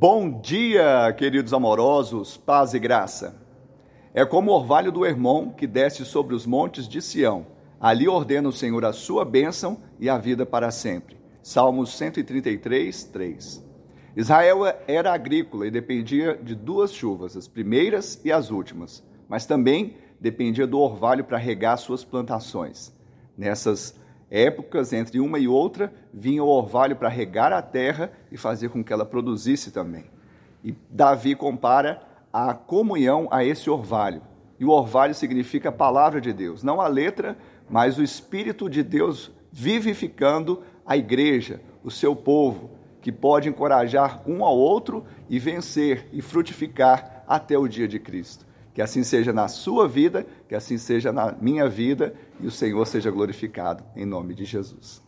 Bom dia, queridos amorosos, paz e graça. É como o orvalho do Hermon que desce sobre os montes de Sião. Ali ordena o Senhor a sua bênção e a vida para sempre. Salmos 133, 3. Israel era agrícola e dependia de duas chuvas, as primeiras e as últimas, mas também dependia do orvalho para regar suas plantações. Nessas épocas, entre uma e outra, vinha o orvalho para regar a terra e fazer com que ela produzisse também. E Davi compara a comunhão a esse orvalho. E o orvalho significa a palavra de Deus, não a letra, mas o Espírito de Deus vivificando a igreja, o seu povo, que pode encorajar um ao outro e vencer e frutificar até o dia de Cristo. Que assim seja na sua vida, que assim seja na minha vida e o Senhor seja glorificado em nome de Jesus.